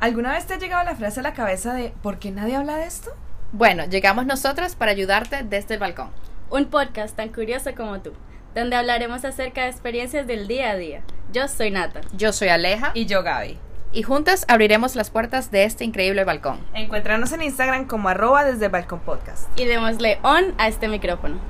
¿Alguna vez te ha llegado la frase a la cabeza de ¿por qué nadie habla de esto? Bueno, llegamos nosotras para ayudarte desde el balcón. Un podcast tan curioso como tú, donde hablaremos acerca de experiencias del día a día. Yo soy Nata. Yo soy Aleja Y yo, Gaby. y juntas abriremos las puertas de este increíble balcón. Encuéntranos en Instagram como arroba desde el balcón podcast. Y démosle on a este micrófono.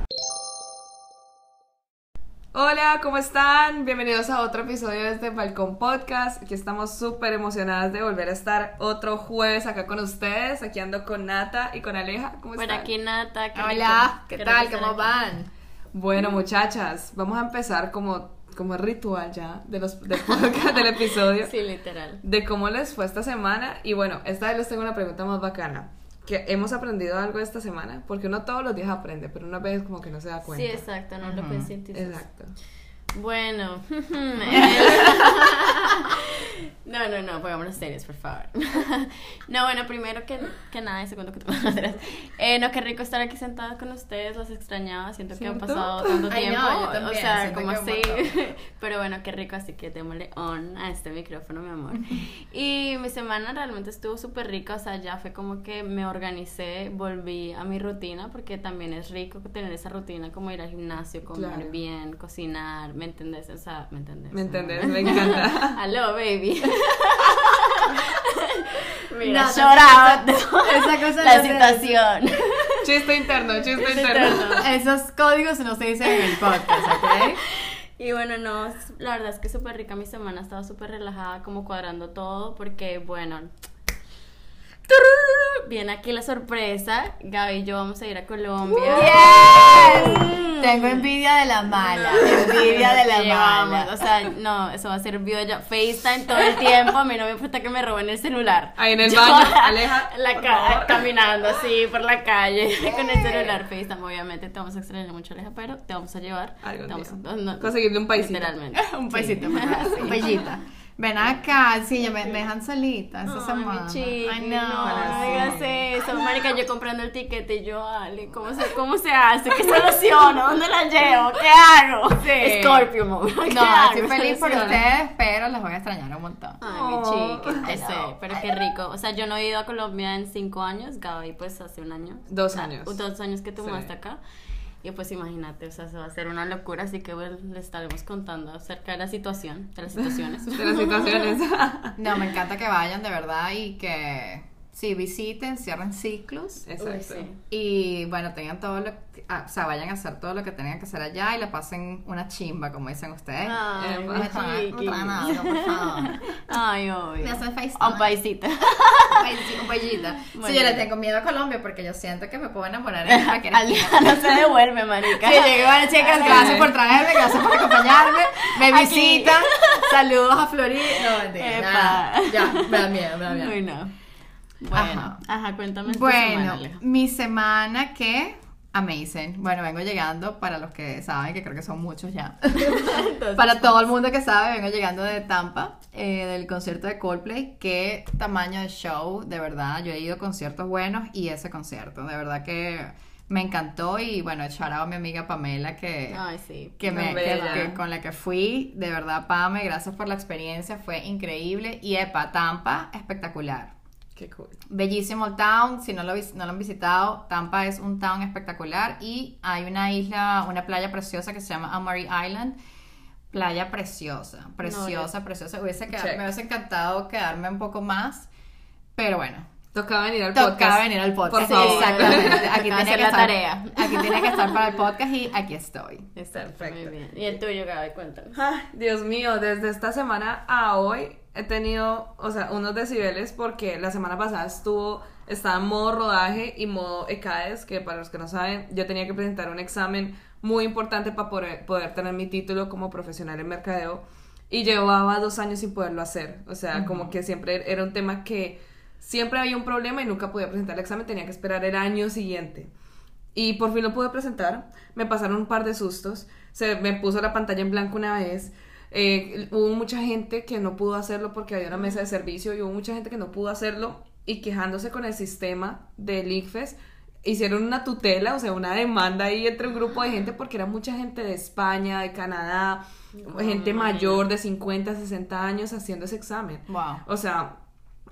Hola, ¿cómo están? Bienvenidos a otro episodio de este Balcón Podcast. Aquí estamos súper emocionadas de volver a estar otro jueves acá con ustedes. Aquí ando con Nata y con Aleja. ¿Cómo Por están? aquí Nata. qué Hola. ¿qué tal? ¿Cómo van? Bueno, muchachas, vamos a empezar como, como ritual ya de los, del podcast, del episodio. Sí, literal. de cómo les fue esta semana. Y bueno, esta vez les tengo una pregunta más bacana. Que hemos aprendido algo esta semana, porque uno todos los días aprende, pero una vez como que no se da Sí, cuenta. exacto, no lo concientizas. Exacto. Bueno. no, no, no, pongámonos serios, por favor. no, bueno, primero que, que nada, y segundo que todo. eh, no, qué rico estar aquí sentada con ustedes, los extrañaba, siento que han pasado tanto Ay, tiempo. no, yo o sea, como así. Pero bueno, qué rico, así que démosle on a este micrófono, mi amor. Y mi semana realmente estuvo súper rica, o sea, ya fue como que me organicé, volví a mi rutina, porque también es rico tener esa rutina, como ir al gimnasio, comer Claro. bien, cocinar, ¿me entendés? O sea, ¿me entendés? ¿Me entendés? Me encanta. Aló, baby. Mira, No, lloraba esa cosa la no situación. chiste interno, chiste Chiste interno. interno. Esos códigos no se dicen en el podcast, ¿ok? Y bueno, no, la verdad es que súper rica mi semana, estaba súper relajada, como cuadrando todo, porque bueno, viene aquí la sorpresa, Gaby y yo vamos a ir a Colombia. Yes. Tengo envidia de la mala, envidia de la mala. O sea, no, eso va a ser video FaceTime todo el tiempo. A mí no me importa que me roben el celular. Ahí en el Yo- baño, Aleja, la ca- caminando así por la calle con el celular FaceTime. Obviamente te vamos a extrañar mucho, Aleja, pero te vamos a llevar. Algún te vamos día. a- no, Conseguirle un paisito. Literalmente. Un Sí. besito, un bellita. Ven acá, sí, ya me, me dejan solita esta Ay, semana. chiqui, Ay, no, no. no digas eso. Marica, yo comprando el tiquete y yo, Ale, ¿cómo se, cómo se hace? ¿Qué soluciono? ¿Dónde la llevo? ¿Qué hago? Sí. Scorpio mode. ¿Qué No, estoy feliz por ustedes, pero los voy a extrañar un montón. Ay, mi Oh. chiqui, sé, know, pero qué rico. O sea, yo no he ido a Colombia en cinco años, Gaby pues hace un año. Dos O sea, años. Dos años que tú Sí. mudaste acá. Y pues imagínate, o sea, se va a hacer una locura, así que bueno, le estaremos contando acerca de la situación, de las situaciones. De las situaciones. No, me encanta que vayan de verdad y que sí visiten, cierren ciclos. Uy, Exacto. sí. Y bueno, tengan todo lo que, ah, o sea, vayan a hacer todo lo que tengan que hacer allá y le pasen una chimba, como dicen ustedes. Ay, Eh, no nada, por favor. Ay, obvio. Me hacen FaceTime. A un paisito. Un. Muy Sí, yo le tengo miedo a Colombia porque yo siento que me puedo enamorar en cualquier no se devuelve, marica. Sí, llegué, bueno, chicas, gracias por traerme, gracias por acompañarme. Me Aquí. visitan. Saludos a Florida. No, mentira. Epa. nada. Ya, me da miedo, me da miedo. Uy, no. Bueno, Ajá. ajá, cuéntame tu Bueno, semana, mi semana que amazing. Bueno, vengo llegando para los que saben, que creo que son muchos ya. para todo el mundo que sabe, vengo llegando de Tampa, eh, del concierto de Coldplay. Qué tamaño de show, de verdad. Yo he ido a conciertos buenos y ese concierto, de verdad que me encantó. Y bueno, echar a mi amiga Pamela que Ay, sí. que me, que- con la que fui, de verdad, Pame, gracias por la experiencia, fue increíble. Y Epa, Tampa, espectacular. Qué cool. Bellísimo el town, si no lo, no lo han visitado, Tampa es un town espectacular y hay una isla, una playa preciosa que se llama Amari Island. Playa preciosa, preciosa, preciosa. Hubiese quedado- me hubiese encantado quedarme un poco más, pero bueno, Tocaba venir al tocaba podcast. venir al podcast. Por favor. Exactamente. Aquí Tocaba tenía hacer que la estar, tarea. Aquí tenía que estar para el podcast y aquí estoy. Exacto, Perfecto. muy bien. Y el tuyo, Gaby, cuéntanos. Ay, Dios mío, desde esta semana a hoy he tenido, o sea, unos decibeles porque la semana pasada estuvo, estaba en modo rodaje y modo ECAES, que para los que no saben, yo tenía que presentar un examen muy importante para poder, poder tener mi título como profesional en mercadeo y llevaba dos años sin poderlo hacer, o sea, como que siempre era un tema que siempre había un problema y nunca podía presentar el examen, tenía que esperar el año siguiente. Y por fin lo pude presentar. Me pasaron un par de sustos. Se me puso la pantalla en blanco una vez. Eh, hubo mucha gente que no pudo hacerlo porque había una mesa de servicio y hubo mucha gente que no pudo hacerlo y quejándose con el sistema del ICFES. Hicieron una tutela, o sea, una demanda ahí entre un grupo de gente porque era mucha gente de España, de Canadá, gente mayor de 50, 60 años haciendo ese examen. Wow. O sea,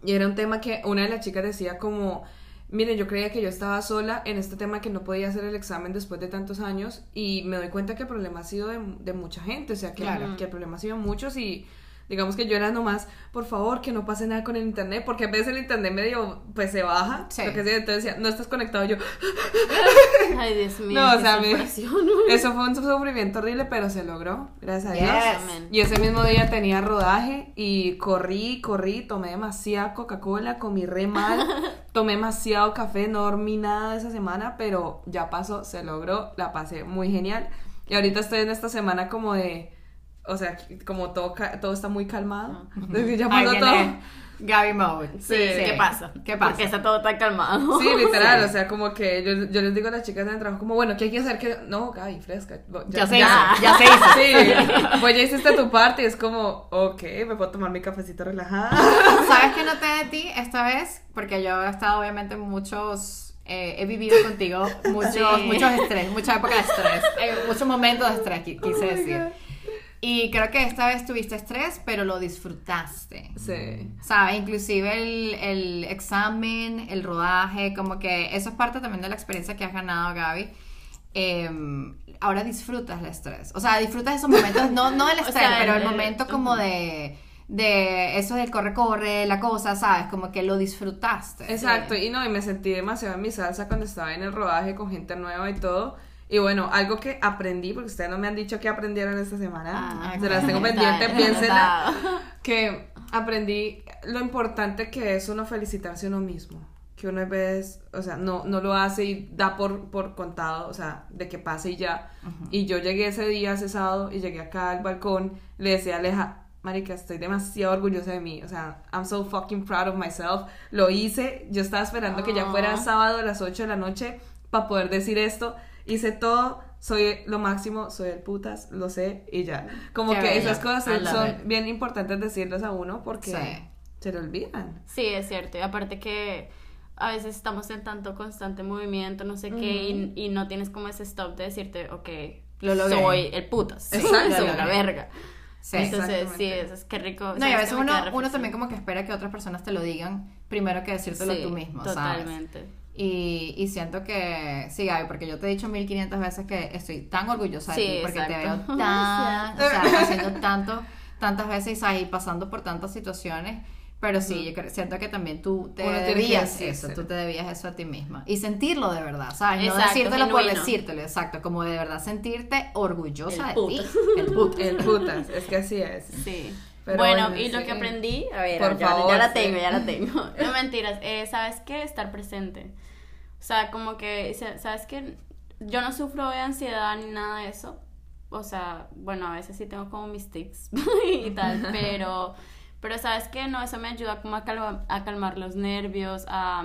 Y era un tema que una de las chicas decía como, miren, yo creía que yo estaba sola en este tema que no podía hacer el examen después de tantos años y me doy cuenta que el problema ha sido de, de mucha gente, o sea, que, Claro. que el problema ha sido de muchos y digamos que yo era nomás, por favor, que no pase nada con el internet, porque a veces el internet medio, pues se baja, Sí. lo que sea, entonces decía, no estás conectado, yo, Ay, Dios mío. no, o sea, me- eso fue un sufrimiento horrible, pero se logró, gracias a Dios. Yes. Y ese mismo día tenía rodaje y corrí, corrí, tomé demasiada Coca-Cola, comí re mal, tomé demasiado café, no dormí nada esa semana, pero ya pasó, se logró, la pasé muy genial. Y ahorita estoy en esta semana como de, o sea, como todo, ca- todo está muy calmado. Ya Ahí viene todo. Gaby Mode. Sí. ¿Qué pasa? ¿Qué pasa? Porque está todo tan calmado. Sí, literal, o sea, como que yo, yo les digo a las chicas del trabajo, como, bueno, ¿qué hay que hacer? que No, Gaby, fresca. Ya se hizo, ya se hizo. Sí, pues ya hiciste tu parte y es como, ok, me puedo tomar mi cafecito relajada. ¿Sabes qué noté de ti esta vez? Porque yo he estado obviamente en muchos, eh, he vivido contigo muchos, Sí. muchos estrés, muchas épocas de estrés, eh, muchos momentos de estrés, qui- quise Oh decir. Y creo que esta vez tuviste estrés, pero lo disfrutaste. Sí. ¿Sabes? Inclusive el, el examen, el rodaje, como que eso es parte también de la experiencia que has ganado, Gaby. Em, ahora disfrutas el estrés. O sea, disfrutas esos momentos, no, no el O estrés, sea, pero el el- momento como ujú. de, de eso del corre-corre, la cosa, ¿sabes? Como que lo disfrutaste. Exacto, y no, y me sentí demasiado en mi salsa cuando estaba en el rodaje con gente nueva y todo. Y bueno, algo que aprendí, porque ustedes no me han dicho que aprendieron esta semana, Ah, se las tengo pendiente, piénsenla, que aprendí lo importante que es uno felicitarse uno mismo. Que uno veces, o sea, no, no lo hace y da por, por contado, o sea, de que pase y ya. Y yo llegué ese día, ese sábado, y llegué acá al balcón, le decía a Aleja, Marica, estoy demasiado orgullosa de mí. O sea, I'm so fucking proud of myself. Lo hice. Yo estaba esperando que ya fuera Ah. sábado a las 8 de la noche para poder decir esto. Hice todo. Soy lo máximo, soy el putas, lo sé y ya. Como Qué que bello. esas cosas son, it. bien importantes decirlas a uno porque Sí. se le olvidan. Sí, es cierto. Y aparte que a veces estamos en tanto constante movimiento, no sé qué, y, y no tienes como ese stop de decirte, ok, Lo logré. soy el putas. Exacto. Soy Lo la verga. Sí. Entonces, sí, eso es que rico. No, y ¿sabes a veces uno, también como que espera que otras personas te lo digan primero que decírtelo Sí, tú mismo, ¿sabes? Totalmente. Y, y siento que, sí, Gaby, porque yo te he dicho 1500 veces que estoy tan orgullosa de Sí, ti, porque te veo exacto. tan, o sea, haciendo tanto, tantas veces y pasando por tantas situaciones. Pero sí, yo creo- siento que también tú te Uno debías eso, decírselo. tú te debías eso a ti misma. Y sentirlo de verdad, ¿sabes? No Exacto, decírtelo por genuino. decírtelo, exacto. Como de verdad sentirte orgullosa El de ti. El puto. El putas, es que así es. Sí. Pero bueno, bueno, y lo sí. que aprendí, a ver, Por ya, favor, ya la sí. tengo, ya la tengo. No mentiras, eh, ¿sabes qué? Estar presente. O sea, como que, sa- ¿sabes qué? Yo no sufro de ansiedad ni nada de eso. O sea, bueno, a veces sí tengo como mis tics y tal, pero, pero ¿sabes qué? No, eso me ayuda como a, calma- a calmar los nervios, a...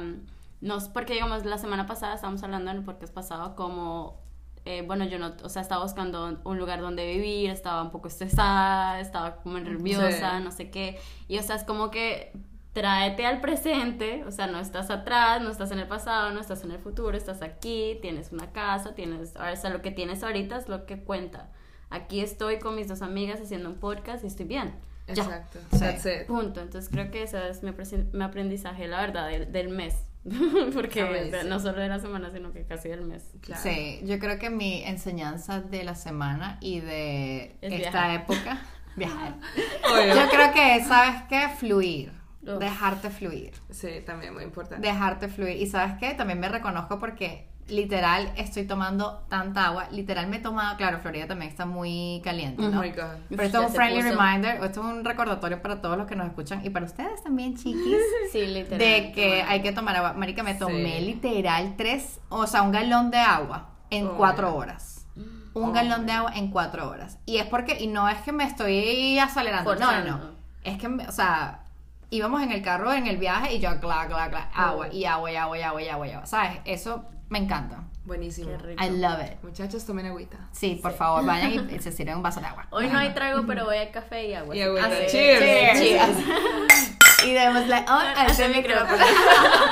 No, porque digamos, la semana pasada estábamos hablando en el podcast pasado como eh, bueno, yo no, o sea, estaba buscando un lugar donde vivir, estaba un poco estresada, estaba como nerviosa, Sí. no sé qué. Y o sea, es como que tráete al presente, o sea, no estás atrás, no estás en el pasado, no estás en el futuro, estás aquí, tienes una casa, tienes, o sea, lo que tienes ahorita es lo que cuenta. Aquí estoy con mis dos amigas haciendo un podcast y estoy bien. Ya. Exacto. Sí. That's it. Punto. Entonces creo que ese es mi, aprendizaje, la verdad, del, del mes. Porque no solo de la semana, sino que casi del mes. Claro. Sí, yo creo que mi enseñanza de la semana y de Es esta viajar. época, viajar. Obvio. Yo creo que, ¿sabes qué? Fluir. Uf. Dejarte fluir. Sí, también muy importante. Dejarte fluir. Y ¿sabes qué? También me reconozco porque literal estoy tomando tanta agua. Literal me he tomado, claro, Florida también está muy caliente, Oh ¿no? my God. Pero esto es un friendly puso. reminder, esto es un recordatorio para todos los que nos escuchan y para ustedes también, chiquis. Sí, literal. de que hay que tomar agua. Marica, me tomé Sí. literal tres, o sea, un galón de agua en Oh, cuatro horas. Un Oh, galón de agua en cuatro horas. Y es porque, y no es que me estoy acelerando, no, no. Es que, o sea, íbamos en el carro, en el viaje, y yo, gla, gla, gla, agua, Oh. y agua, y agua, y agua, y agua, y agua. ¿Sabes? Eso me encanta. Buenísimo. Qué rico. I love it. Muchachos, tomen agüita. Sí, por favor, vayan y se sirven un vaso de agua. Hoy no hay trago, pero voy a café y agua. Y agüita. Así- Cheers. Cheers. Y démosle on a Hace este micrófono. micrófono.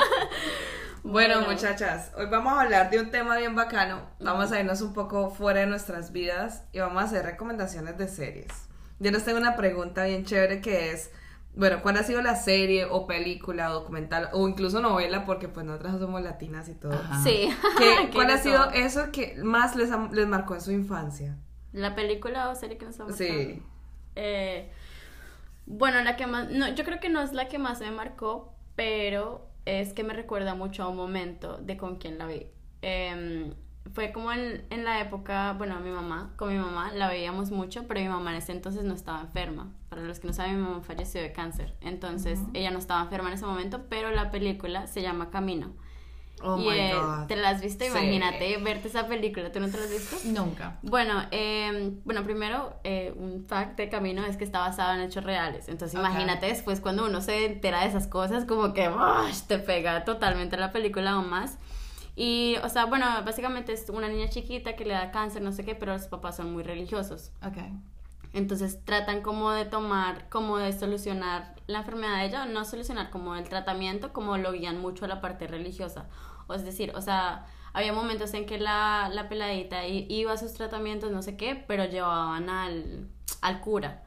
Bueno, Bueno. muchachas, hoy vamos a hablar de un tema bien bacano. Vamos a irnos un poco fuera de nuestras vidas y vamos a hacer recomendaciones de series. Yo les tengo una pregunta bien chévere que es, bueno, ¿cuál ha sido la serie o película o documental o incluso novela? Porque pues nosotras somos latinas y todo. Ajá. Sí. ¿Qué- Qué ¿Cuál ha sido todo. eso que más les, marcó en su infancia? ¿La película o serie que nos ha Sí. marcado? Eh, bueno, la que más, no, yo creo que no es la que más me marcó, pero es que me recuerda mucho a un momento de con quién la vi. Em, fue como en, en la época, bueno, mi mamá, con mi mamá la veíamos mucho, pero mi mamá en ese entonces no estaba enferma. Para los que no saben, mi mamá falleció de cáncer, entonces ella no estaba enferma en ese momento, pero la película se llama Camino. Oh y my eh, god. te la has visto, Sí. imagínate verte esa película, ¿tú no te la has visto? Nunca. Bueno, eh, bueno, primero, eh, un fact de Camino es que está basado en hechos reales. Entonces, imagínate después cuando uno se entera de esas cosas, como que ¡ush! te pega totalmente la película o más. Y, o sea, bueno, básicamente es una niña chiquita que le da cáncer, no sé qué, pero los papás son muy religiosos. Ok. Entonces tratan como de tomar, como de solucionar la enfermedad de ella, no solucionar como el tratamiento, como lo guían mucho a la parte religiosa. O es decir, o sea, había momentos en que la, la peladita iba a sus tratamientos, no sé qué, pero llevaban al, al cura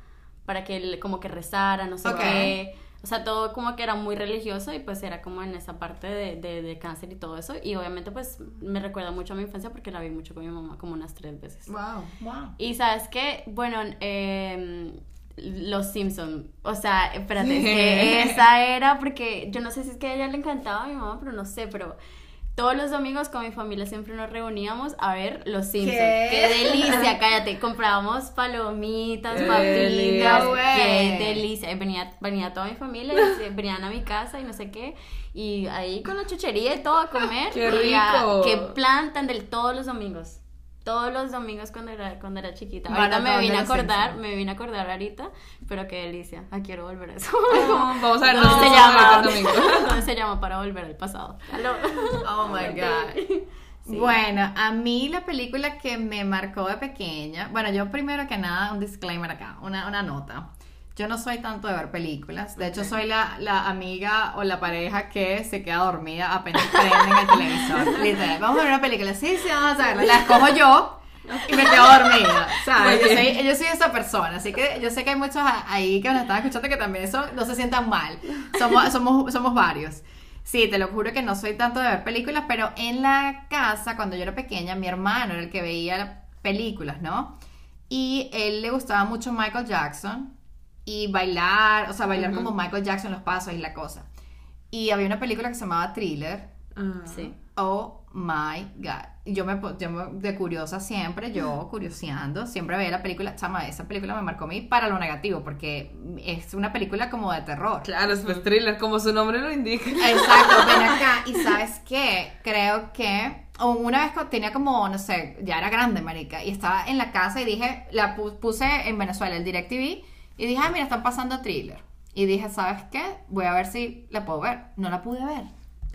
para que él como que rezara, no sé Ok. qué. O sea, todo como que era muy religioso y pues era como en esa parte de, de, de cáncer y todo eso. Y obviamente pues me recuerda mucho a mi infancia porque la vi mucho con mi mamá como unas tres veces. Wow. Wow. Y sabes qué, bueno, eh, los Simpson, o sea, espérate, es que esa era porque yo no sé si es que a ella le encantaba a mi mamá, pero no sé, pero todos los domingos con mi familia siempre nos reuníamos a ver los Simpson. ¿Qué? Qué, delicia, cállate, comprábamos palomitas, Qué papitas, qué delicia. Y venía, venía toda mi familia, y venían a mi casa y no sé qué, y ahí con la chuchería y todo a comer. ¡Qué y a- rico! qué plan tan del todos los domingos. Todos los domingos cuando era, cuando era chiquita. Maratón Ahorita me vine a acordar, me vine a acordar ahorita, pero qué delicia. Ah, quiero volver a eso. Vamos a ver ¿Cómo dónde se llama? domingo. ¿Cómo se llama para volver al pasado? Aló. Oh my god. Sí. Bueno, a mí la película que me marcó de pequeña, bueno, yo primero que nada, un disclaimer acá, una, una nota. Yo no soy tanto de ver películas, de hecho Ok. soy la, la amiga o la pareja que se queda dormida apenas prenden el televisor. Literal, vamos a ver una película, sí, sí, vamos a verla. La escojo yo y me quedo dormida, ¿sabes? Yo soy, yo soy esa persona, así que yo sé que hay muchos ahí que nos están escuchando que también eso no se sientan mal. Somos, somos, somos varios. Sí, te lo juro que no soy tanto de ver películas, pero en la casa, cuando yo era pequeña, mi hermano era el que veía películas, ¿no? Y él le gustaba mucho Michael Jackson y bailar, o sea, bailar Ujú. como Michael Jackson, los pasos y la cosa. Y había una película que se llamaba Thriller. Ah. Sí. Oh my god. Yo me, yo me- de curiosa siempre, yo curioseando, siempre veía la película. Chama, esa película me marcó a mí para lo negativo, porque es una película como de terror. Claro, es pues thriller, como su nombre lo indica. Exacto, ven acá. Y sabes qué, creo que una vez tenía como, no sé, ya era grande, marica, y estaba en la casa y dije, la pu- puse en Venezuela el DirecTV y dije, ah, mira, están pasando thriller. Y dije, ¿sabes qué? Voy a ver si la puedo ver. No la pude ver.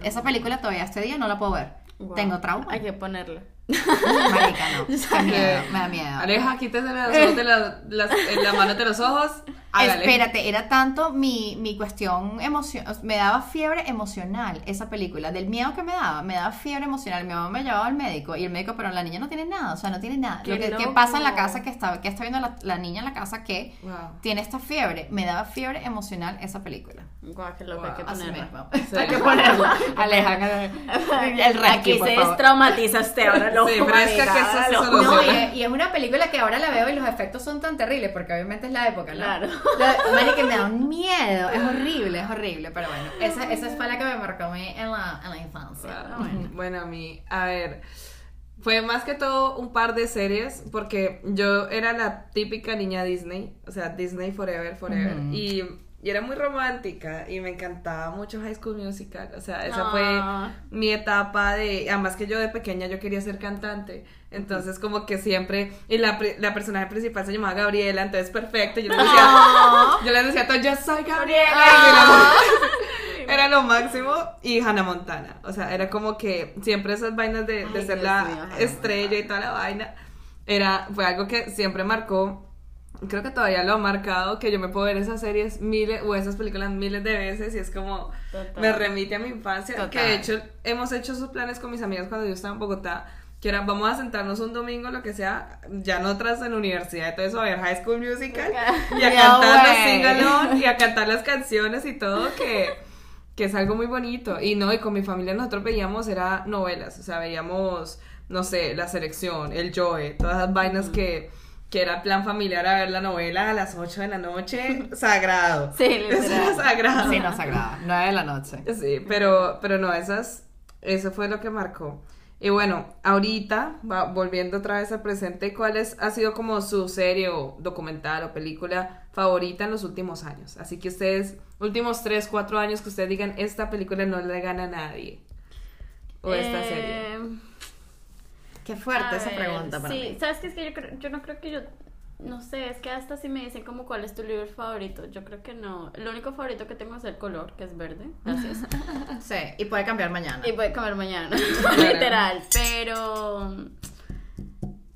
Esa película todavía este día no la puedo ver. Wow. Tengo trauma. Hay que ponerla. Marica, no. Qué miedo, me da miedo. Aleja, quítese ojos de la, las, en la mano de los ojos. Hágale. Espérate, era tanto mi, mi cuestión emocional, me daba fiebre emocional esa película, del miedo que me daba, me daba fiebre emocional. Mi mamá me llevaba al médico y el médico, pero la niña no tiene nada, o sea, no tiene nada. Qué Lo que, que pasa en la casa que está, que está viendo la, la niña en la casa que Wow. tiene esta fiebre, me daba fiebre emocional esa película. Guau, qué loco, hay que Wow. Así ponerla. mismo. Sí. Hay que ponerla. Aleja, el resto, Aquí por se favor. destraumatiza este ahora, lo Sí, fresca que eso se No, y es, y es una película que ahora la veo y los efectos son tan terribles, porque obviamente es la época, ¿no? Claro. La- Mari, que me da un miedo, es horrible, es horrible, pero bueno, esa, esa fue la que me marcó a mí en la, en la infancia. Wow. bueno. Bueno, a mí, a ver, fue más que todo un par de series porque yo era la típica niña Disney, o sea, Disney Forever, Forever, y, y era muy romántica y me encantaba mucho High School Musical, o sea, esa Ah. fue mi etapa de, además que yo de pequeña yo quería ser cantante, entonces como que siempre, y la, la personaje principal se llamaba Gabriela, entonces perfecto, yo le decía, Ah. yo le decía a todos, yo soy Gabriela, Ah. era lo máximo y Hannah Montana. O sea, era como que siempre esas vainas de, de Ay, ser Dios la mío, estrella y toda la vaina. Era, fue algo que siempre marcó. Creo que todavía lo ha marcado, que yo me puedo ver esas series miles o esas películas miles de veces y es como Total. me remite a mi infancia. Total. Que de hecho hemos hecho esos planes con mis amigas cuando yo estaba en Bogotá que era vamos a sentarnos un domingo, lo que sea, ya nosotras en la universidad, todo eso, a ver High School Musical y a No cantar los sing-along y a cantar las canciones y todo, que, que es algo muy bonito. Y no, y con mi familia nosotros veíamos, era novelas, o sea, veíamos, no sé, La Selección, El Joe, todas las vainas que, que era plan familiar a ver la novela a las 8 de la noche, sagrado. Sí, Eso era literal. sagrado. Sí, no sagrada. 9 de la noche. Sí, pero, pero no, esas, eso fue lo que marcó. Y bueno, ahorita, va- volviendo otra vez al presente, ¿cuál es, ha sido como su serie o documental o película favorita en los últimos años? Así que ustedes, últimos 3, 4 años que ustedes digan, esta película no le gana a nadie. O esta serie. Qué fuerte a esa ver, pregunta para sí, mí. sabes que es que yo, creo- yo no creo que yo, no sé, es que hasta si me dicen como cuál es tu libro favorito, yo creo que no. Lo único favorito que tengo es el color, que es verde, gracias. Sí, y puede cambiar mañana. y a comer mañana, literal, pero...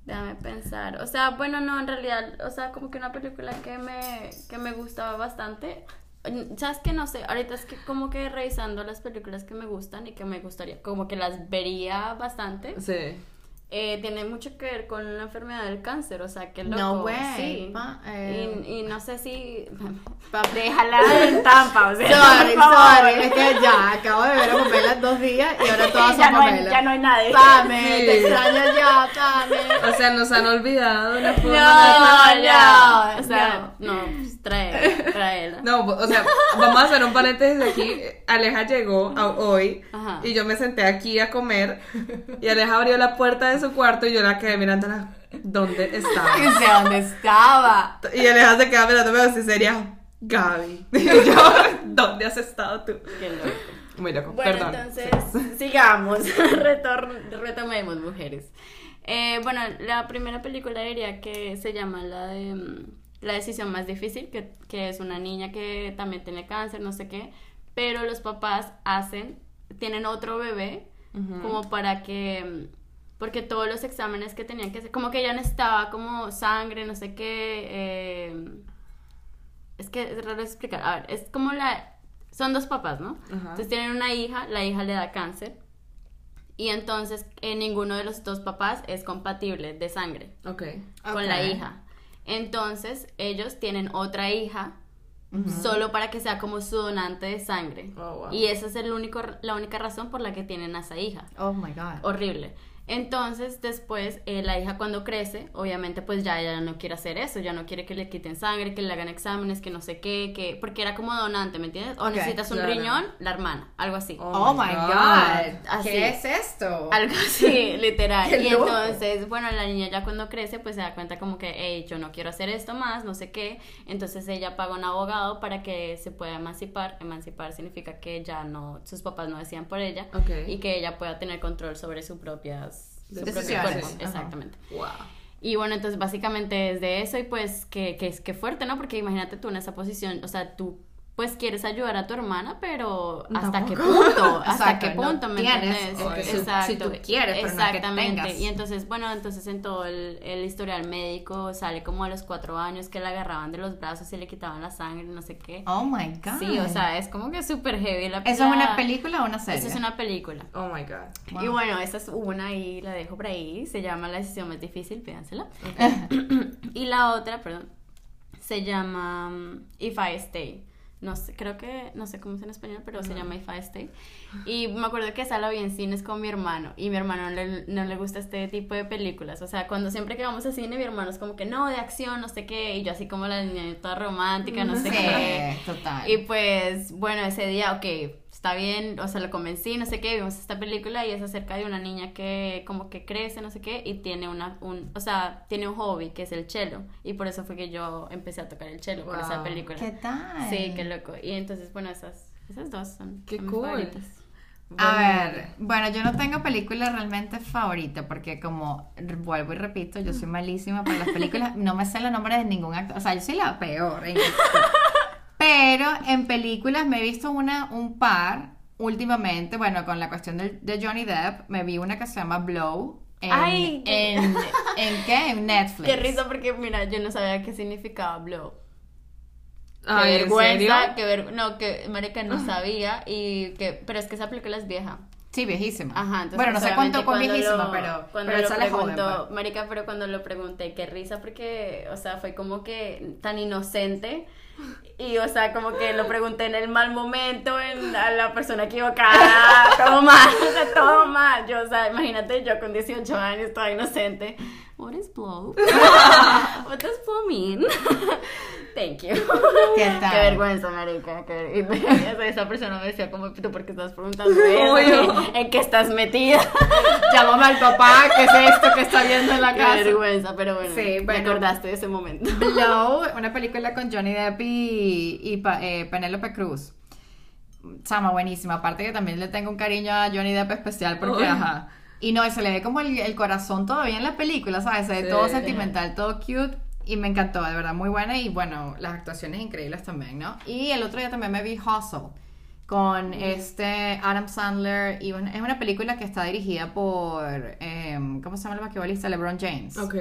Déjame pensar. O sea, bueno, no, en realidad, o sea, como que una película que me, que me gustaba bastante. ¿Sabes que No sé, ahorita es que como que revisando las películas que me gustan y que me gustaría, como que las vería bastante. Sí. Eh, tiene mucho que ver con la enfermedad del cáncer, o sea, que loco. No way, Sí. pa- eh. Y, y no sé si. Déjala en Tampa, o sea. Sorry, sorry, es que ya acabo de ver a Pamela dos días y ahora todas ya, son no hay, ya no hay nadie. Pame, Sí. te extraño ya, Pame. O sea, nos han olvidado forma No, No, no, O sea, no, trae, tráela. No, o sea, vamos a hacer un paréntesis aquí. Aleja llegó a- hoy Ajá. y yo me senté aquí a comer y Aleja abrió la puerta de su cuarto y yo la quedé mirándola. ¿Dónde estaba? No sé dónde estaba. Y Aleja se queda mirándome así sería Gaby. Y yo, ¿dónde has estado tú? Qué loco. Muy loco, Bueno, perdón. entonces, sigamos. Retor- retomemos, mujeres. Eh, bueno, la primera película diría que se llama la de mm, La decisión más difícil, que, que es una niña que también tiene cáncer, no sé qué, pero los papás hacen, tienen otro bebé como para que, mm, porque todos los exámenes que tenían que hacer, como que ya necesitaba como sangre, no sé qué, eh, es que es raro explicar, a ver, es como la, son dos papás, ¿no? Entonces tienen una hija, la hija le da cáncer. Y entonces eh, ninguno de los dos papás es compatible de sangre con la hija. Entonces ellos tienen otra hija solo para que sea como su donante de sangre. Oh, wow. Y esa es el único, la única razón por la que tienen a esa hija. Oh my god. Horrible. Entonces, después, eh, la hija cuando crece, obviamente, pues ya ella no quiere hacer eso, ya no quiere que le quiten sangre, que le hagan exámenes, que no sé qué, que... Porque era como donante, ¿me entiendes? O necesitas un claro. riñón, la hermana, algo así. Oh, my god. Así. ¿Qué es esto? Algo así, literal. Y entonces, bueno, la niña ya cuando crece, pues se da cuenta como que, hey, yo no quiero hacer esto más, no sé qué. Entonces ella paga un abogado para que se pueda emancipar. Emancipar significa que ya no, sus papás no decían por ella. Ok. Y que ella pueda tener control sobre sus propias... Su propio cuerpo. Exactamente. Wow. Y bueno, entonces básicamente es de eso y pues que, que, que fuerte, ¿no? Porque imagínate tú en esa posición, o sea, tú pues quieres ayudar a tu hermana, pero ¿hasta qué punto? ¿Hasta Exacto, qué no punto? ¿Me tienes, entiendes? Exacto. si tú quieres, pero no es que Exactamente. tengas. Y entonces, bueno, entonces en todo el, el historial médico sale como a los cuatro años que la agarraban de los brazos y le quitaban la sangre, no sé qué. Oh my god. Sí, o sea, es como que súper heavy la ¿Eso es una película o una serie? Eso es una película. Oh my god. Wow. Y bueno, esa es una y la dejo por ahí. Se llama La decisión más difícil, pídansela. y la otra, perdón, se llama um, If I Stay. No sé, creo que, no sé cómo es en español, pero se llama If I Stay. Y me acuerdo que esa la vi en cines con mi hermano. Y mi hermano no le, no le gusta este tipo de películas. O sea, cuando siempre que vamos a cine, mi hermano es como que no, de acción, no sé qué. Y yo así como la niña toda romántica, no sé qué. Sí, total. Y pues, bueno, ese día, ok, está bien, o sea, lo convencí, no sé qué, vimos esta película y es acerca de una niña que como que crece, no sé qué, y tiene una, un, o sea, tiene un hobby que es el cello. Y por eso fue que yo empecé a tocar el cello por esa Wow. película. ¿Qué tal? Sí, qué loco. Y entonces, bueno, esas, esas dos son, Qué son mis cool. favoritas. A ver, bueno, yo no tengo película realmente favorita porque como vuelvo y repito, yo soy malísima para las películas, no me sé los nombres de ningún actor, o sea, yo soy la peor. en. Pero en películas me he visto una un par últimamente, bueno, con la cuestión de, Johnny Depp, me vi una que se llama Blow en, Ay, qué- en, ¿en qué? En Netflix. Qué risa porque, mira, yo no sabía qué significaba blow. Qué Ay, ¿en vergüenza, serio? que ver... no, que marica no sabía y que, pero es que esa película es vieja. Sí, viejísima. Ajá, entonces bueno, no sé cuánto con viejísima, lo- pero, cuando pero lo sale joven. preguntó, pues. marica, pero cuando lo pregunté, qué risa, porque, o sea, fue como que tan inocente, y, o sea, como que lo pregunté en el mal momento, en, a la persona equivocada, todo mal, o sea, todo mal, yo, o sea, imagínate, yo con 18 años, toda inocente, what is blow? what does blow mean? Thank you. ¿Qué tal? Qué vergüenza, marica. Qué... me- esa persona me decía como, ¿tú por qué estás preguntando eso? Obvio. ¿En qué estás metida? Llámame al papá, ¿qué es esto que está viendo en la Qué casa? vergüenza, pero bueno, Sí, me bueno. acordaste de ese momento. Blow, una película con Johnny Depp y, y Pa- eh, Penélope Cruz. Sama, buenísima. Aparte que también le tengo un cariño a Johnny Depp especial porque, Uy. ajá. Y no, se le ve como el, el corazón todavía en la película, ¿sabes? Se ve Sí. todo sentimental, todo cute. Y me encantó, de verdad, muy buena. Y bueno, las actuaciones increíbles también, ¿no? Y el otro día también me vi Hustle con este Adam Sandler. Y es una película que está dirigida por, em, ¿cómo se llama el basquetbolista? LeBron James. Ok,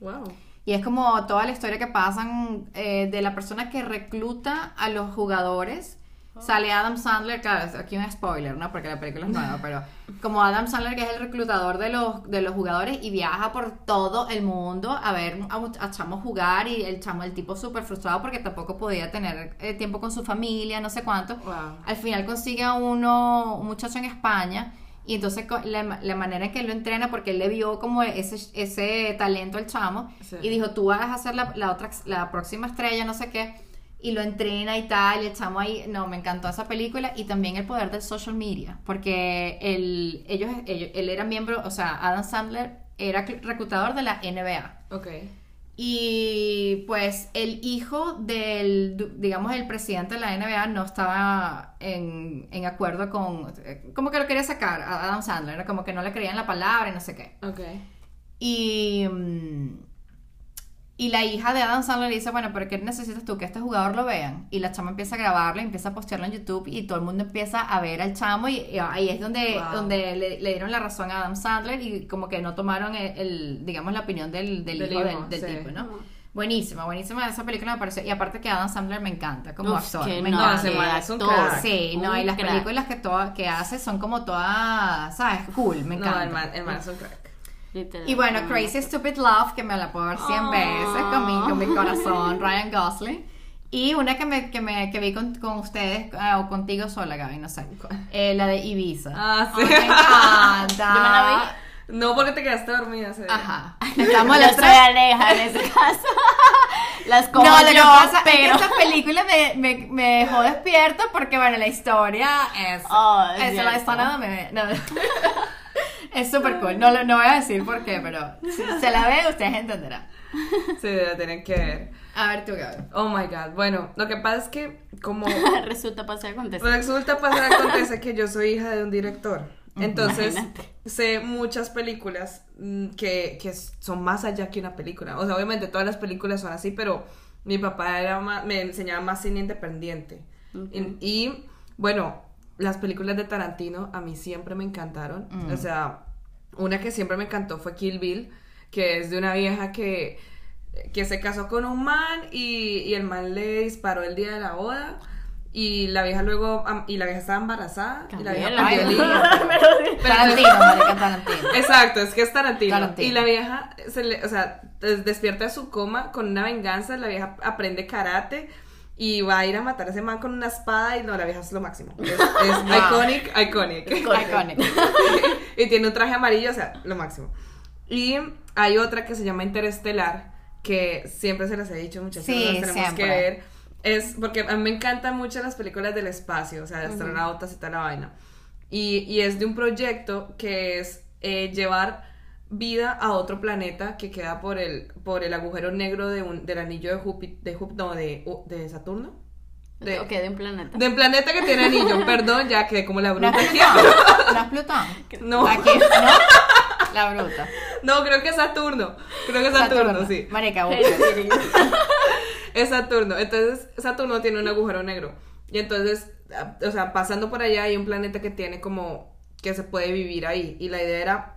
wow. Y es como toda la historia que pasan eh, de la persona que recluta a los jugadores. Sale Adam Sandler, claro, aquí un spoiler, ¿no? Porque la película es nueva, pero como Adam Sandler, que es el reclutador de los, de los jugadores y viaja por todo el mundo a ver a, a chamo jugar y el chamo, el tipo súper frustrado porque tampoco podía tener eh, tiempo con su familia, no sé cuánto. Wow. Al final consigue a uno, un muchacho en España y entonces la, la manera en que él lo entrena, porque él le vio como ese, ese talento al chamo Sí. y dijo, tú vas a ser la, la otra, la próxima estrella, no sé qué, y lo entrena y tal, y chamo ahí, no, me encantó esa película y también el poder del social media, porque él, ellos, ellos- él era miembro, o sea, Adam Sandler era cl- reclutador de la NBA. Ok. Y pues el hijo del, digamos, el presidente de la NBA no estaba en, en acuerdo con, como que lo quería sacar a Adam Sandler, ¿no? como que no le creía en la palabra y no sé qué. Ok. Y, mm, y la hija de Adam Sandler dice, bueno, pero ¿qué necesitas tú? Que este jugador lo vean. Y la chama empieza a grabarlo, empieza a postearlo en YouTube y todo el mundo empieza a ver al chamo y, y ahí es donde, Wow. donde le, le dieron la razón a Adam Sandler y como que no tomaron el, el, digamos, la opinión del, del Del hijo del, del sí. tipo, ¿no? Buenísima, buenísima esa película me pareció. Y aparte que Adam Sandler me encanta como Uf, actor. que me no, encanta. es un crack. Sí, no, y las crack. películas que, toda, que hace son como todas, ¿sabes? Cool, me No, encanta. el man, el man es un crack. Literal. Y bueno. Crazy Stupid Love, que me la puedo ver 100 Oh. veces con mi, con mi corazón, Ryan Gosling. Y una que, me, que, me, que vi con, con ustedes, ah, o contigo sola, Gaby, no sé. Eh, la de Ibiza. Ah, sí. Ay, me encanta. Yo me la No, porque te quedaste dormida ese día. Ajá. Estamos las tres. Aleja en ese caso. Las cojo No, lo que pasa es que pero... esta película me, me, me dejó despierta porque, bueno, la historia es... Oh, es es la historia me... No, es súper cool. No, no voy a decir por qué, pero si se la ve, ustedes entenderán. Sí, la tienen que ver. A ver tú, Gaby. Oh my god. Bueno, lo que pasa es que, como Resulta pasar a contestar. resulta pasar, acontece que yo soy hija de un director. Entonces, Imagínate. sé muchas películas mm, que, que son más allá que una película. O sea, obviamente todas las películas son así, pero mi papá era más- me enseñaba más cine independiente. Y, y, bueno, las películas de Tarantino a mí siempre me encantaron. Mm. O sea, una que siempre me encantó fue Kill Bill, que es de una vieja que, que se casó con un man y, y el man le disparó el día de la boda. Y la vieja luego, y la vieja estaba embarazada. Y la vieja perdió el hijo. Pero- Tarantino, marica, Tarantino. Exacto, es que es Tarantino. Tarantino. Y la vieja, se le, o sea, des- despierta de su coma con una venganza. La vieja aprende karate y va a ir a matar a ese man con una espada. Y no, la vieja es lo máximo. Es, es Wow. iconic, iconic. Iconic. y tiene un traje amarillo, o sea, lo máximo. Y hay otra que se llama Interestelar, que siempre se las he dicho, muchas Sí, tenemos siempre. que ver. Es porque a mí me encantan mucho las películas del espacio, o sea, de astronautas y tal la vaina. Y, y es de un proyecto que es eh, llevar vida a otro planeta que queda por el, por el agujero negro de un, del anillo de Júpiter, de, Júp- no, de, de Saturno. De, Ok, de un planeta. de un planeta que tiene anillo, perdón, ya quedé como la ¿No bruta es aquí. Plutón? ¿No es Plutón? No. Aquí, ¿no? La bruta. No, creo que es Saturno. Creo que es Saturno, sí. Marica. Es Saturno. Entonces, Saturno tiene un agujero negro. Y entonces, o sea, pasando por allá hay un planeta que tiene como que se puede vivir ahí. Y la idea era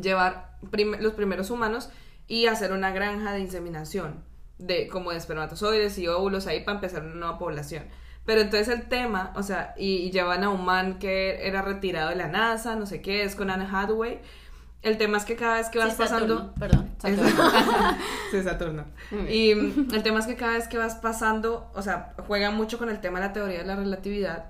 llevar prim- los primeros humanos y hacer una granja de inseminación de como de espermatozoides y óvulos ahí para empezar una nueva población. Pero entonces el tema, o sea, y, y llevan a un man que era retirado de la NASA, no sé qué, es con Anne Hathaway. El tema es que cada vez que vas Sí, pasando... Saturno, Perdón. sí, Saturno. Muy bien. Y mm, el tema es que cada vez que vas pasando, o sea, juega mucho con el tema de la teoría de la relatividad.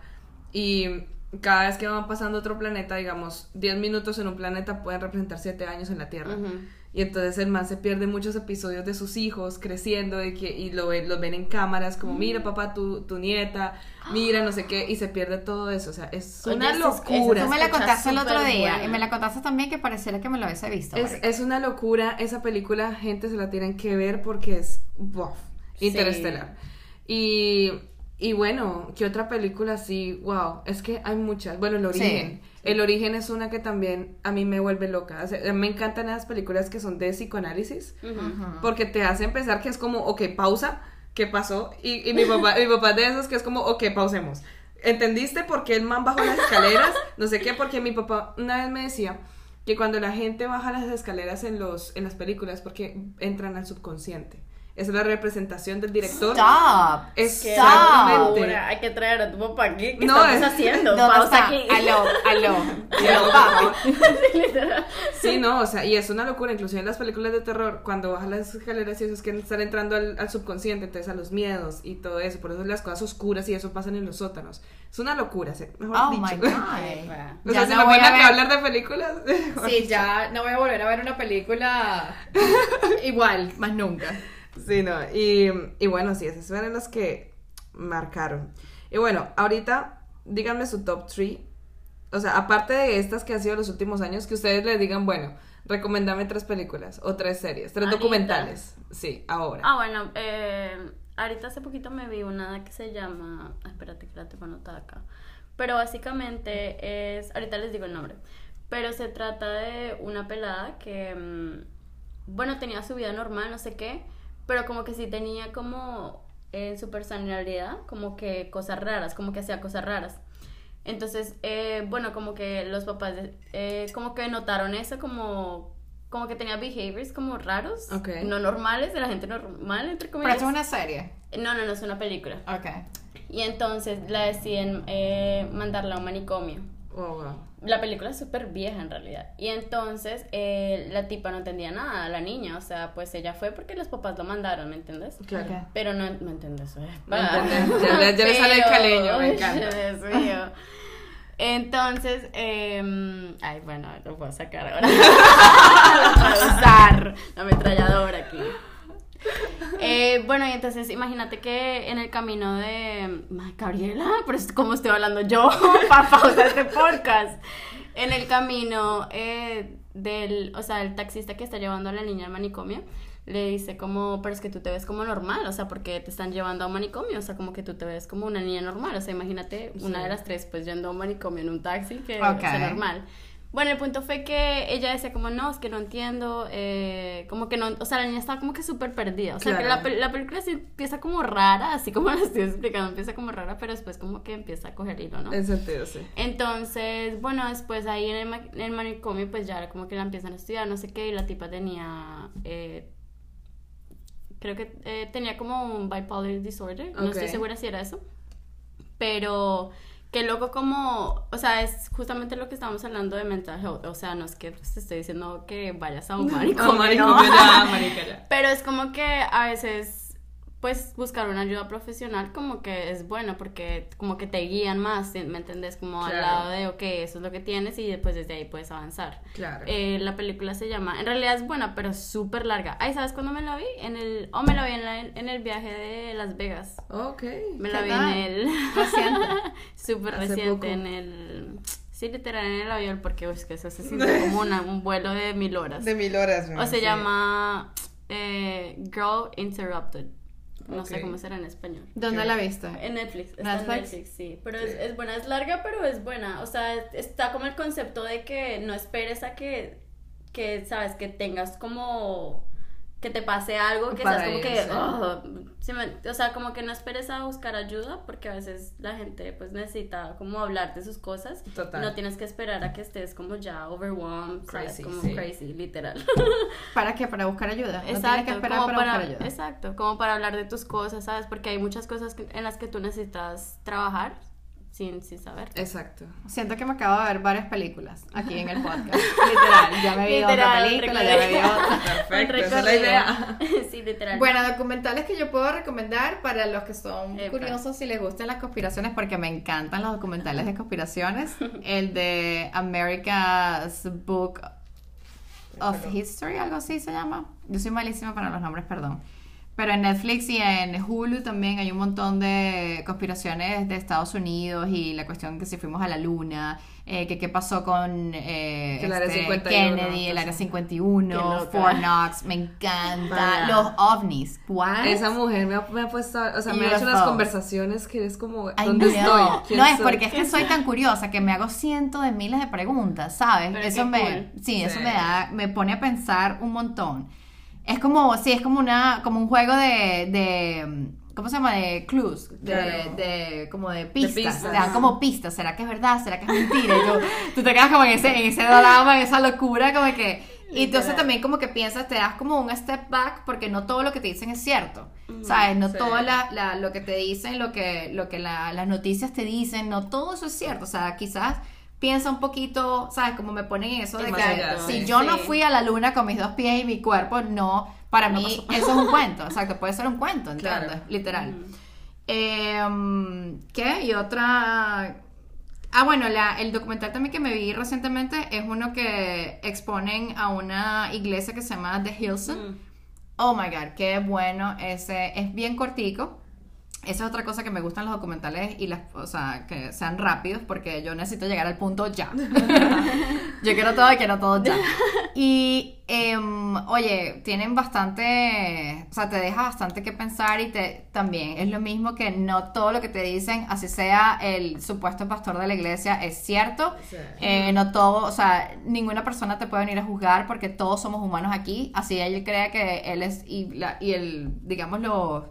Y cada vez que van pasando otro planeta, digamos, 10 minutos en un planeta pueden representar 7 años en la Tierra. Y entonces el man se pierde muchos episodios de sus hijos creciendo y, que, y lo ven, los ven en cámaras como, mira papá, tu, tu nieta, mira no sé qué, y se pierde todo eso. O sea, es una locura. Tú me la contaste el otro día buena. y me la contaste también que pareciera que me lo hubiese visto. Es, es una locura esa película, gente se la tienen que ver porque es bof, Sí. interestelar. Y, y bueno, ¿qué otra película así? Wow, es que hay muchas. Bueno, El Origen. Sí. El Origen es una que también a mí me vuelve loca. O sea, me encantan esas películas que son de psicoanálisis porque te hace pensar que es como, ok, pausa, ¿qué pasó? Y, y mi papá, mi papá es de esos que es como, ok, pausemos. ¿Entendiste por qué el man bajó las escaleras? No sé qué, porque mi papá una vez me decía que cuando la gente baja las escaleras en, los, en las películas porque entran al subconsciente. Es la representación del director. Stop. Exactamente. locura. Hay que traer a tu papá aquí. ¿Qué No, estamos es- haciendo? ¿Dónde Pausa está? aquí. Aló, aló. Sí, Aló, papi. Sí, literal. Sí, no, o sea, y es una locura, inclusive en las películas de terror, cuando bajan las escaleras y eso es que están entrando al, al subconsciente, entonces a los miedos y todo eso, por eso las cosas oscuras y eso pasan en los sótanos. Es una locura, sí, mejor Oh dicho. my God. O Ya sea, si no me voy a ver- hablar de películas. Sí, ya no voy a volver a ver una película igual, más nunca. Sí, no. Y, y bueno, sí, esas fueron las que marcaron. Y bueno, ahorita díganme su top 3. O sea, aparte de estas que han sido los últimos años, que ustedes le digan, bueno, recomendame tres películas o tres series, tres Ahorita. documentales. Sí, ahora. Ah, bueno, eh, ahorita hace poquito me vi una que se llama. Espérate que la tengo anotada acá. Pero básicamente es. Ahorita les digo el nombre. Pero se trata de una pelada que. mm, Bueno, tenía su vida normal, no sé qué. Pero como que sí tenía como. En su personalidad, como que cosas raras, como que hacía cosas raras. Entonces, eh, bueno, como que los papás, eh, como que notaron eso, como, como que tenía behaviors como raros, Ok. no normales, de la gente normal, entre Pero comillas. esto es una serie. No, no, no, es una película. Ok. Y entonces la deciden eh, mandarla a un manicomio. Oh, wow. La película es súper vieja en realidad. Y entonces eh, la tipa no entendía nada, la niña. O sea, pues ella fue porque los papás lo mandaron, ¿me entiendes? Claro. Pero no, ¿me entiendes? Me entiendes. Ya le- ya le sale el caleño, me encanta. Dios mío. Entonces, eh, ay, bueno, lo puedo sacar ahora. lo puedo usar la ametralladora aquí. Eh, bueno, y entonces imagínate que en el camino de. Ay, Gabriela, pero es como estoy hablando yo para pausar este podcast. En el camino eh, del. O sea, el taxista que está llevando a la niña al manicomio le dice como, pero es que tú te ves como normal, o sea, porque te están llevando a un manicomio, o sea, como que tú te ves como una niña normal, o sea, imagínate una Sí. de las tres pues yendo a un manicomio en un taxi que Ok. sea normal. Bueno, el punto fue que ella decía como, no, es que no entiendo, eh, como que no, o sea, la niña estaba como que súper perdida, o sea, que Claro. la, la película sí empieza como rara, así como la estoy explicando, empieza como rara, pero después como que empieza a coger hilo, ¿no? En sentido, sí. Entonces, bueno, después ahí en el, ma- en el manicomio, pues ya como que la empiezan a estudiar, no sé qué, y la tipa tenía, eh, creo que eh, tenía como un bipolar disorder, no estoy segura si era eso, pero que loco como, o sea, es justamente lo que estamos hablando de mental health, o sea, no es que pues, te estoy diciendo que vayas a un manicomio, No, no. Pero es como que a veces, pues, buscar una ayuda profesional como que es bueno porque como que te guían más, ¿me entendés? Como al lado de, ok, eso es lo que tienes y después desde ahí puedes avanzar. Claro. Eh, la película se llama, en realidad es buena, pero súper larga. Ay, ¿sabes cuándo me la vi? En el, oh, me la vi en, la- en el viaje de Las Vegas. ok. Me ¿Qué la vi tal? en el... Reciente. Súper Hace reciente, poco. en el... Sí, literal, en el avión, porque es que eso se siente como una- un vuelo de mil horas. De mil horas, O se sí. llama eh, Girl Interrupted. No sé cómo será en español. ¿Dónde la viste? En Netflix. Está en ¿Netflix? Netflix, sí. Pero Sí. Es, es buena, es larga, pero es buena. O sea, está como el concepto de que no esperes a que, que sabes, que tengas como que te pase algo, que Para seas como que, oh, me- o sea, como que no esperes a buscar ayuda, porque a veces la gente pues necesita como hablar de sus cosas. Total. No tienes que esperar a que estés como ya overwhelmed, ¿sabes? Crazy, como sí. crazy, literal. ¿Para qué? Para buscar ayuda. No tienes que Exacto, esperar como para, para, buscar ayuda. exacto, como para hablar de tus cosas, ¿sabes? Porque hay muchas cosas que- en las que tú necesitas trabajar sin, sin saber. Exacto. Siento que me acabo de ver varias películas aquí en el podcast. Literal, ya me vi otra Literal, película, ya me vi otra. Perfecto, esa es la idea. sí, literal. Bueno, documentales que yo puedo recomendar para los que son Epa. curiosos si les gustan las conspiraciones, porque me encantan los documentales de conspiraciones. El de America's Book of History, algo así se llama. Yo soy malísima para los nombres, perdón. Pero en Netflix y en Hulu también hay un montón de conspiraciones de Estados Unidos y la cuestión que si fuimos a la luna, eh, que qué pasó con eh, el este, 51, Kennedy, el Área sí. 51, Qué loca. Fort Knox, me encanta. Los ovnis, ¿what? Esa mujer me ha, me ha puesto, o sea, me ha hecho unas conversaciones que es como, ¿dónde estoy? ¿Quién No, es porque es que soy tan curiosa que me hago cientos de miles de preguntas, ¿sabes? Pero eso me, cool. sí, eso me da, me pone a pensar un montón. Es como, sí, es como una, como un juego de, de ¿cómo se llama? De clues, de, Claro. de como de pistas, pistas. te dan como pistas, ¿será que es verdad? ¿Será que es mentira? Y tú te quedas como en ese, en ese drama, en esa locura, como que, y entonces también como que piensas, te das como un step back porque no todo lo que te dicen es cierto, ¿sabes? No sí. todo la, la- lo que te dicen, lo que, lo que la- las noticias te dicen, no todo eso es cierto, o sea, quizás piensa un poquito, ¿sabes? Como me ponen en eso de que si sí. yo no fui a la luna con mis dos pies y mi cuerpo, no, para No mí pasó. eso es un cuento, exacto, puede ser un cuento, ¿entiendes? Claro. Literal. Eh, ¿Qué? Y otra... Ah, bueno, la- el documental también que me vi recientemente es uno que exponen a una iglesia que se llama The Hillsong. Mm. Oh my god, qué bueno. Ese es bien cortico. Esa es otra cosa que me gustan los documentales y las, o sea, que sean rápidos porque yo necesito llegar al punto ya. yo quiero todo y quiero todo ya. Y, em, oye, tienen bastante, o sea, te deja bastante que pensar y te también es lo mismo que no todo lo que te dicen, así sea el supuesto pastor de la iglesia, es cierto. Sí. Eh, no todo, o sea, ninguna persona te puede venir a juzgar porque todos somos humanos aquí. Así él crea que él es, y, la, y el, digamos, los,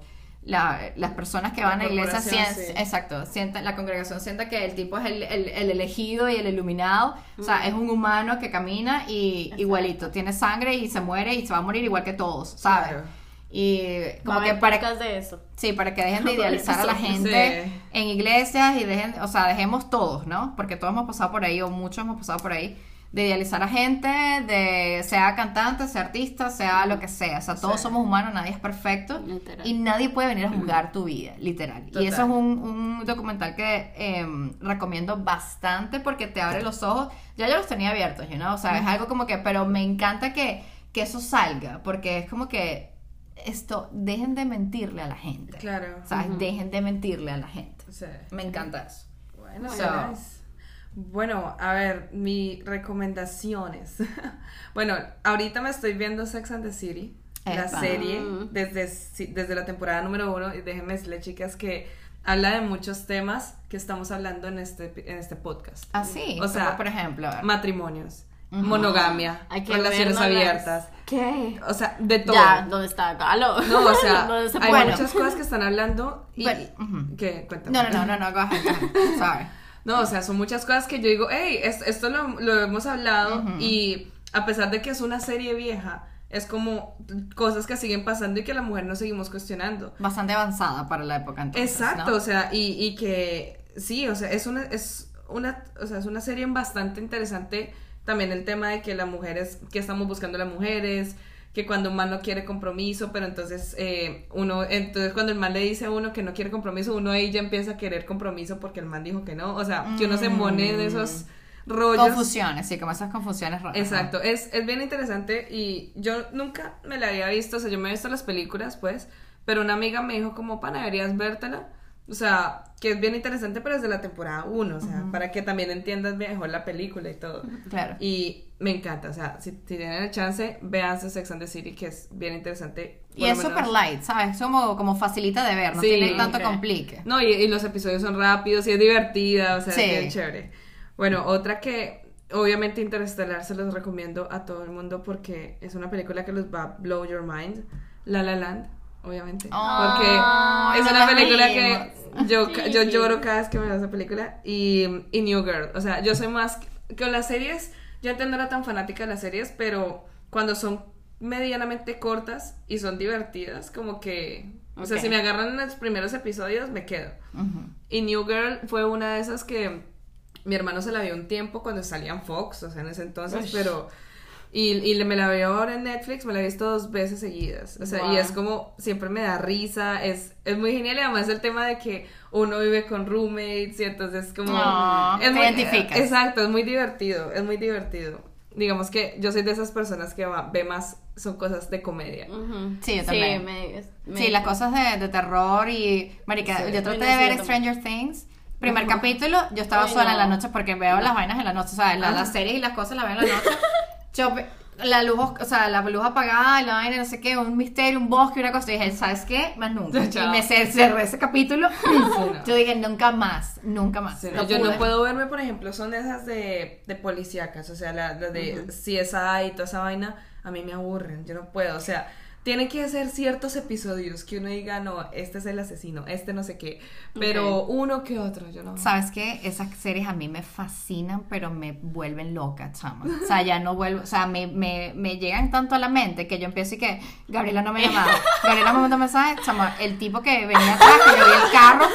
la- las personas que La van a la iglesia, corporación, sien- sí. exacto, sienta, la congregación sienta que el tipo es el, el- el elegido y el iluminado. O sea, es un humano que camina y Exacto. igualito, tiene sangre y se muere y se va a morir igual que todos, ¿sabes? Claro. Y como que para de eso. Sí, para que dejen de idealizar a la Sí. gente en iglesias y dejen, o sea, dejemos todos, ¿no? Porque todos hemos pasado por ahí, o muchos hemos pasado por ahí, de idealizar a gente, de sea cantante, sea artista, sea lo que sea. O sea, todos somos humanos, nadie es perfecto Literal. y nadie puede venir a juzgar tu vida, literal. Y eso es un, un documental que em, recomiendo bastante porque te abre los ojos. Ya yo los tenía abiertos, you know? O sea, es algo como que, pero me encanta que, que eso salga, porque es como que esto, dejen de mentirle a la gente. Claro. ¿Sabes? Dejen de mentirle a la gente. Sí. Me encanta eso. Bueno, So- nice. Bueno, a ver, mis recomendaciones. bueno, ahorita me estoy viendo Sex and the City, la Epa. serie, Mm. desde, desde la temporada número uno. Y déjenme decirle, chicas, que habla de muchos temas que estamos hablando en este, en este podcast. Así. O sea, por ejemplo. Matrimonios, monogamia, relaciones abiertas. ¿Qué? O sea, de todo. Ya, ¿dónde está Galo? No, o sea, ¿Dónde se hay muchas cosas que están hablando y... Pero- ujú. ¿Qué? Cuéntame. no, no, no, no, no, go ahead. Sorry. No, o sea, son muchas cosas que yo digo, hey, es- esto lo, lo hemos hablado y a pesar de que es una serie vieja, es como cosas que siguen pasando y que la mujer no seguimos cuestionando. Bastante avanzada para la época entonces. Exacto, ¿no? o sea, y, y que sí, o sea, es una, es una, o sea, es una serie bastante interesante también el tema de que las mujeres, que estamos buscando las mujeres, que cuando un man no quiere compromiso, pero entonces eh, uno, entonces cuando el man le dice a uno que no quiere compromiso, uno ahí ya empieza a querer compromiso porque el man dijo que no, o sea, que uno se pone en esos rollos. Confusiones, sí, como esas confusiones raras. Exacto, es, es bien interesante y yo nunca me la había visto, o sea, yo me he visto las películas, pues, pero una amiga me dijo como, pana, deberías vértela, o sea, que es bien interesante, pero desde la temporada 1, o sea, para que también entiendas mejor la película y todo. Claro. Y me encanta, o sea, si, tienen el chance, véanse Sex and the City, que es bien interesante. Y es super light, ¿sabes? Es como, como facilita de ver, no Sí, tiene tanto ok. complique. No, y, y los episodios son rápidos y es divertida, o sea, Sí. es bien chévere. Bueno, otra que obviamente Interestelar se los recomiendo a todo el mundo porque es una película que los va a blow your mind. La La Land, obviamente. Oh, porque es no una la película vimos. que yo, Sí. yo lloro cada vez que me veo esa película. Y, y New Girl. O sea, yo soy más... Con las series, yo antes no era tan fanática de las series, pero cuando son medianamente cortas y son divertidas, como que... O sea, si me agarran en los primeros episodios, me quedo. Y New Girl fue una de esas que mi hermano se la vio un tiempo cuando salían Fox, o sea, en ese entonces, pero... Y, y me la veo ahora en Netflix, me la he visto dos veces seguidas. O sea, y es como, siempre me da risa, es, es muy genial y además el tema de que uno vive con roommates y entonces como... Es te muy- identificas. Exacto, es muy divertido, es muy divertido. Digamos que yo soy de esas personas que va- ve más, son cosas de comedia. Sí, yo también. me- me- Sí, las cosas de, de terror y... Marica, Sí. yo traté de ver Stranger Things. Primer capítulo, yo estaba Ay, sola no. en la noche porque veo las vainas en la noche, o sea, la- Ah. las series y las cosas las veo en la noche. Yo, ve- la luz, o sea, la luz apagada, la vaina, no sé qué, un misterio, un bosque, una cosa. Y dije, ¿sabes qué? Más nunca. Y me cer- cerré ese capítulo. no. Yo dije, nunca más, nunca más. Sí, No yo no puedo verme, por ejemplo, son esas de, de policíacas, o sea, las la de CSI y toda esa vaina, a mí me aburren, yo no puedo, o sea, tienen que ser ciertos episodios que uno diga, no, este es el asesino, este no sé qué, pero uno que otro, yo no. ¿Sabes qué? Esas series a mí me fascinan, pero me vuelven loca, chama. O sea, ya no vuelvo, o sea, me, me, me llegan tanto a la mente que yo empiezo y que Gabriela no me llamaba. Gabriela me mandó mensaje, chama, el tipo que venía atrás, que yo vi el carro,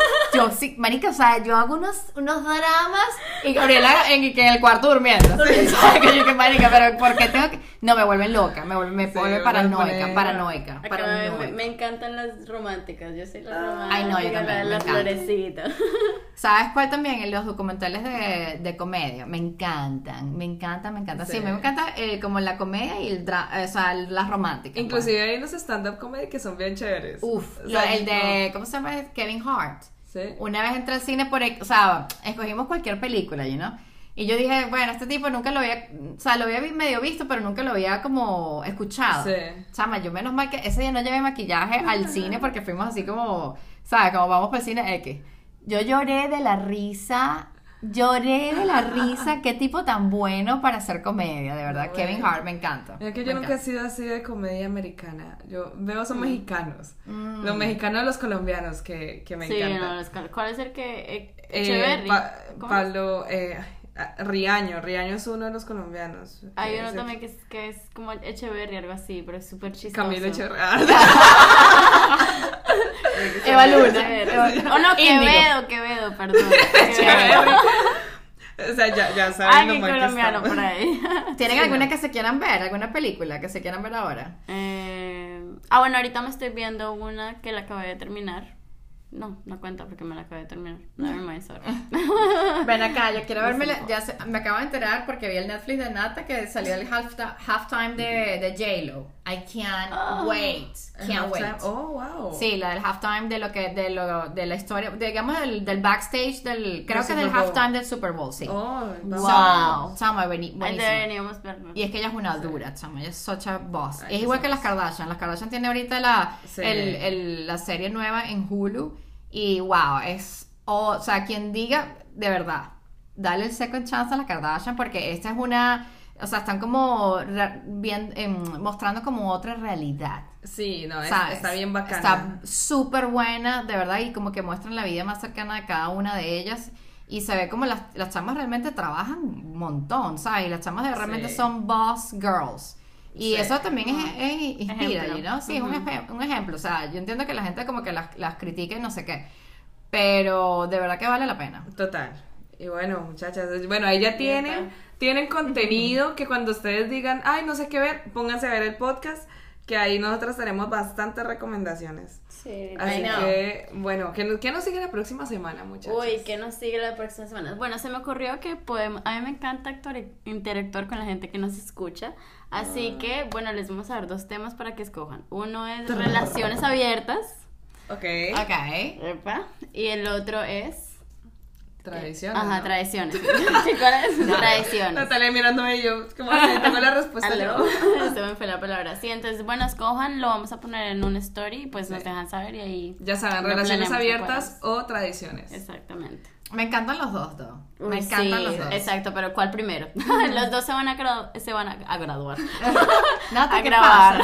yo sí, marica, o sea, yo hago unos, unos dramas y Gabriela en, que en el cuarto durmiendo. ¿Sabes? Que yo que marica, pero ¿por qué tengo que...? No, me vuelven loca, me vuelven, me Sí, vuelve me paranoica, pone- paranoica, Acá me, paranoica. me encantan las románticas, yo soy la romántica. Ay, no, yo también, la de me la encanta. florecita. ¿Sabes cuál también? En Los documentales de, de comedia. Me encantan, me encantan, me encantan. Sí, Sí. me encanta eh, como la comedia y el dra o sea, las románticas. pues. Inclusive hay unos stand-up comedy que son bien chéveres. Uf, O lo- sea, el de, ¿cómo se llama? Kevin Hart. Sí. Una vez entré al cine por, o sea, escogimos cualquier película, you know? Y yo dije, bueno, este tipo nunca lo había, o sea, lo había medio visto, pero nunca lo había como escuchado. Sí. Chama, yo menos mal que ese día no llevé maquillaje al cine porque fuimos así como, ¿sabes? Como vamos para el cine X. Yo lloré de la risa, lloré de la risa, qué tipo tan bueno para hacer comedia, de verdad. Bueno. Kevin Hart, me encanta. Es que yo nunca he sido así de comedia americana. Yo veo son mexicanos. Mm. Los mexicanos, los colombianos que, que me sí, encantan. no, los ¿cuál es el que. eh, Eh, Riaño, Riaño es uno de los colombianos. Hay Eh, uno también que es, que es como Echeverry, algo así, pero es súper chistoso. Camilo Echeverría. Eva Luna. Echeverry. Oh, no. Quevedo, Quevedo, perdón. Quevedo. o sea, ya, ya saben lo Alguien que colombiano por ahí. ¿Tienen Sí, alguna no. que se quieran ver? ¿Alguna película que se quieran ver ahora? Eh, ah, bueno, ahorita me estoy viendo una que la acabé de terminar. No, no cuenta porque me la acabé de terminar. Never mind, sorry. Ven acá, yo quiero verme, la- ya se- me acabo de enterar porque vi el Netflix de Nata que salió el half- halftime de, de J-Lo. I can't Oh. wait, can't wait. Oh, wow. Sí, la del halftime de lo que, de lo, de la historia, digamos del, del backstage del, creo Del que del halftime del Super Bowl, sí. Oh, Wow. Chama, Ahí buenísimo. deberíamos verlo. Y es que ella es una dura, chama, ella es such a boss. Ay, es igual que las Kardashian. Las Kardashian tiene ahorita la, Sí. el, el- la serie nueva en Hulu. Y wow, es. O sea, quien diga, de verdad, dale el second chance a las Kardashian porque esta es una. O sea, están como bien, em, mostrando como otra realidad. Sí, no, es- está bien bacana. Está súper buena, de verdad, y como que muestran la vida más cercana de cada una de ellas. Y se ve como las, las chamas realmente trabajan un montón, ¿sabes? Y las chamas de realmente Sí. son boss girls. Y Sí. eso también es, es- inspira, Ejemplo. know? Sí, es un, Ujú. eje- un ejemplo. O sea, yo entiendo que la gente como que las, las critique y no sé qué. Pero de verdad que vale la pena. Total. Y bueno, muchachas, bueno, ahí ya tienen, tienen contenido que cuando ustedes digan, ay, no sé qué ver, pónganse a ver el podcast, que ahí nosotros tenemos bastantes recomendaciones. Sí, Así que, bueno, que, nos- que nos sigue la próxima semana, muchachos. Uy, ¿qué nos sigue la próxima semana? Bueno, se me ocurrió que podemos, a mí me encanta actuar, interactuar con la gente que nos escucha, así que, bueno, les vamos a dar dos temas para que escojan. Uno es relaciones abiertas, Ok. Ok. epa, y el otro es... Tradición. Ajá, ¿no? tradiciones. ¿Sí, ¿Cuál es? Tradiciones. Natalia mirándome y yo, como así, tengo la respuesta yo. Se me fue la palabra. Sí, entonces, bueno, escojan, lo vamos a poner en un story, pues nos dejan saber y ahí. Ya saben, relaciones abiertas ¿te o tradiciones. Exactamente. Me encantan los dos. Uy, Me encantan sí, los dos. Exacto, pero ¿cuál primero? los dos se van a, se van a, graduar. Nata, a ¿qué grabar.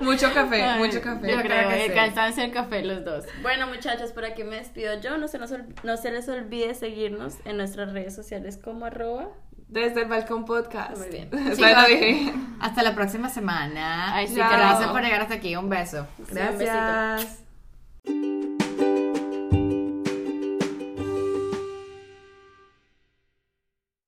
Mucho café, mucho café. Yo Yo creo que sí. cansancio el café los dos. Bueno, muchachos, por aquí me despido yo. No se, nos ol- no se les olvide seguirnos en nuestras redes sociales como arroba. Desde el balcón podcast. Muy bien. Hasta la próxima semana. Ay, sí, Gracias por llegar hasta aquí. Un beso. Sí, un besito. Gracias.